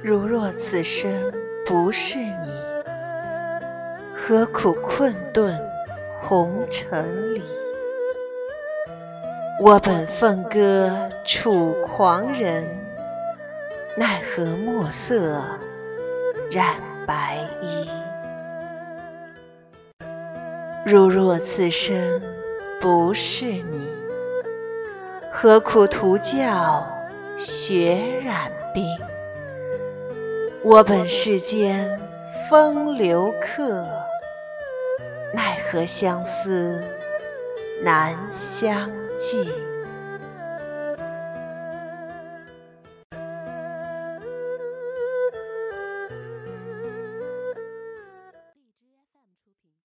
如若此生不是你，何苦困顿红尘里？我本凤歌楚狂人，奈何墨色染白衣？如若此生不是你，何苦徒教雪染冰？我本世间风流客，奈何相思难相寄？